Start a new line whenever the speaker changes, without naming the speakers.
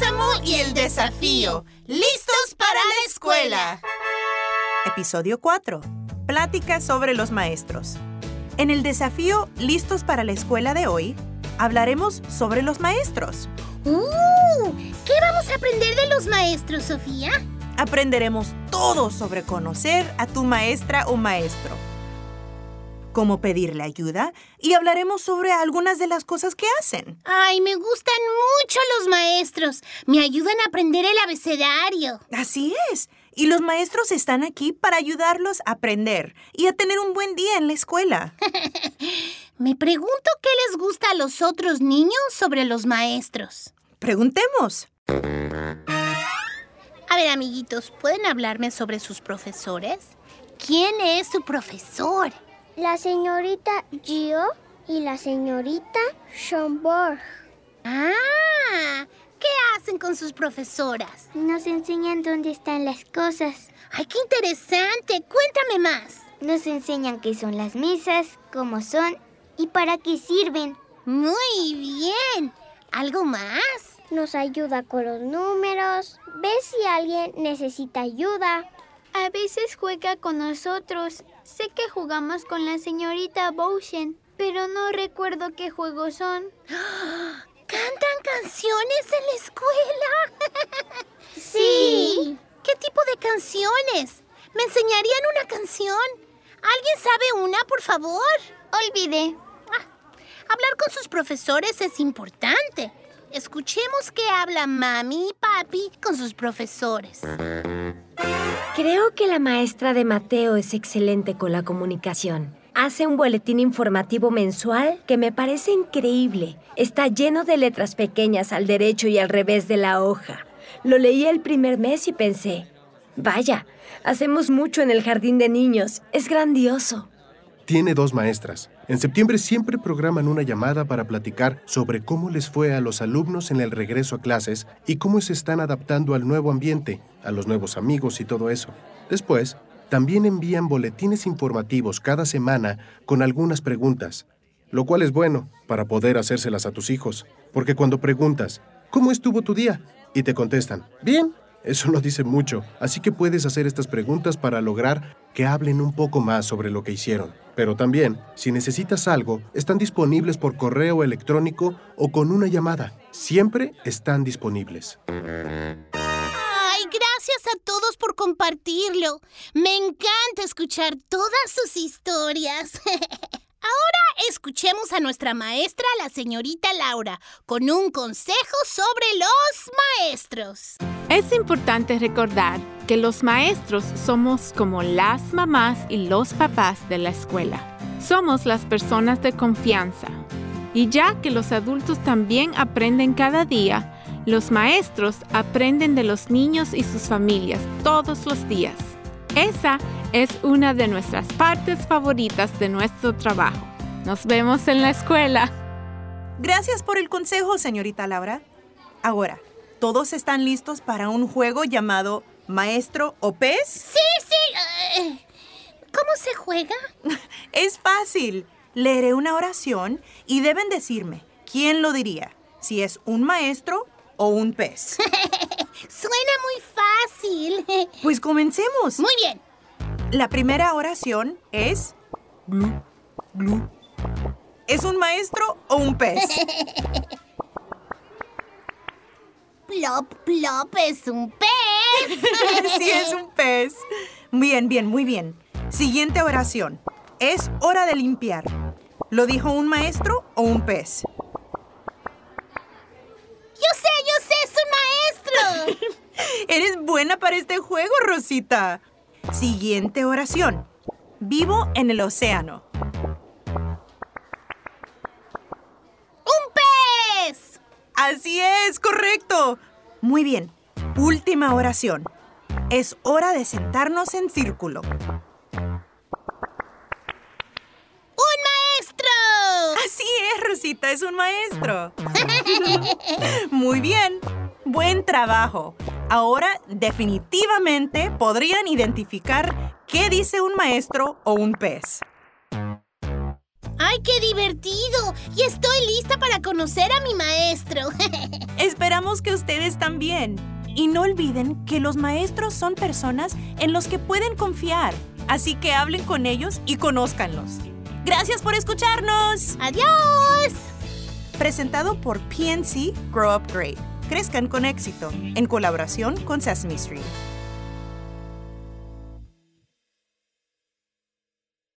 Bálsamo y el desafío. ¡Listos para la escuela!
Episodio 4. Plática sobre los maestros. En el desafío Listos para la escuela de hoy, hablaremos sobre los maestros.
¡Uh! ¿Qué vamos a aprender de los maestros, Sofía?
Aprenderemos todo sobre conocer a tu maestra o maestro cómo pedirle ayuda y hablaremos sobre algunas de las cosas que hacen.
Ay, me gustan mucho los maestros. Me ayudan a aprender el abecedario.
Así es. Y los maestros están aquí para ayudarlos a aprender y a tener un buen día en la escuela.
me pregunto qué les gusta a los otros niños sobre los maestros.
Preguntemos.
A ver, amiguitos, ¿pueden hablarme sobre sus profesores? ¿Quién es su profesor?
La señorita Gio y la señorita Schomburg.
Ah, ¿qué hacen con sus profesoras?
Nos enseñan dónde están las cosas.
¡Ay, qué interesante! Cuéntame más.
Nos enseñan qué son las misas, cómo son y para qué sirven.
Muy bien. ¿Algo más?
Nos ayuda con los números, ve si alguien necesita ayuda.
A veces juega con nosotros Sé que jugamos con la señorita Bowshen, pero no recuerdo qué juegos son.
¿Cantan canciones en la escuela?
sí.
¿Qué tipo de canciones? ¿Me enseñarían una canción? ¿Alguien sabe una, por favor?
Olvidé.
Ah, hablar con sus profesores es importante. Escuchemos qué habla mami y papi con sus profesores.
Creo que la maestra de Mateo es excelente con la comunicación. Hace un boletín informativo mensual que me parece increíble. Está lleno de letras pequeñas al derecho y al revés de la hoja. Lo leí el primer mes y pensé, vaya, hacemos mucho en el jardín de niños. Es grandioso.
Tiene dos maestras. En septiembre siempre programan una llamada para platicar sobre cómo les fue a los alumnos en el regreso a clases y cómo se están adaptando al nuevo ambiente, a los nuevos amigos y todo eso. Después, también envían boletines informativos cada semana con algunas preguntas, lo cual es bueno para poder hacérselas a tus hijos, porque cuando preguntas, ¿cómo estuvo tu día? y te contestan, bien, eso no dice mucho, así que puedes hacer estas preguntas para lograr que hablen un poco más sobre lo que hicieron. Pero también, si necesitas algo, están disponibles por correo electrónico o con una llamada. Siempre están disponibles.
Gracias a todos por compartirlo. Me encanta escuchar todas sus historias. Ahora escuchemos a nuestra maestra, la señorita Laura, con un consejo sobre los maestros.
Es importante recordar que los maestros somos como las mamás y los papás de la escuela. Somos las personas de confianza. Y ya que los adultos también aprenden cada día, los maestros aprenden de los niños y sus familias todos los días. Esa es una de nuestras partes favoritas de nuestro trabajo. Nos vemos en la escuela.
Gracias por el consejo, señorita Laura. Ahora, ¿todos están listos para un juego llamado Maestro o Pez?
Sí, sí. Eh, ¿Cómo se juega?
es fácil. Leeré una oración y deben decirme quién lo diría, si es un maestro o un pez.
Suena muy fácil.
Pues comencemos.
Muy bien.
La primera oración es... Glu, glu. ¿Es un maestro o un pez?
plop, plop, es un pez.
sí, es un pez. Bien, bien, muy bien. Siguiente oración. Es hora de limpiar. ¿Lo dijo un maestro o un pez? Para este juego, Rosita. Siguiente oración. Vivo en el océano.
¡Un pez!
Así es, correcto. Muy bien. Última oración. Es hora de sentarnos en círculo.
¡Un maestro!
Así es, Rosita, es un maestro. Muy bien. Buen trabajo. Ahora definitivamente podrían identificar qué dice un maestro o un pez.
¡Ay, ¡Ay, qué divertido! Y estoy lista para conocer a mi maestro.
Esperamos que ustedes también. Y no olviden que los maestros son personas en los que pueden confiar. Así que hablen con ellos y conózcanlos. Gracias por escucharnos.
¡Adiós!
Presentado por PNC Grow Up Great. Crezcan con éxito, en colaboración con Sesame Street.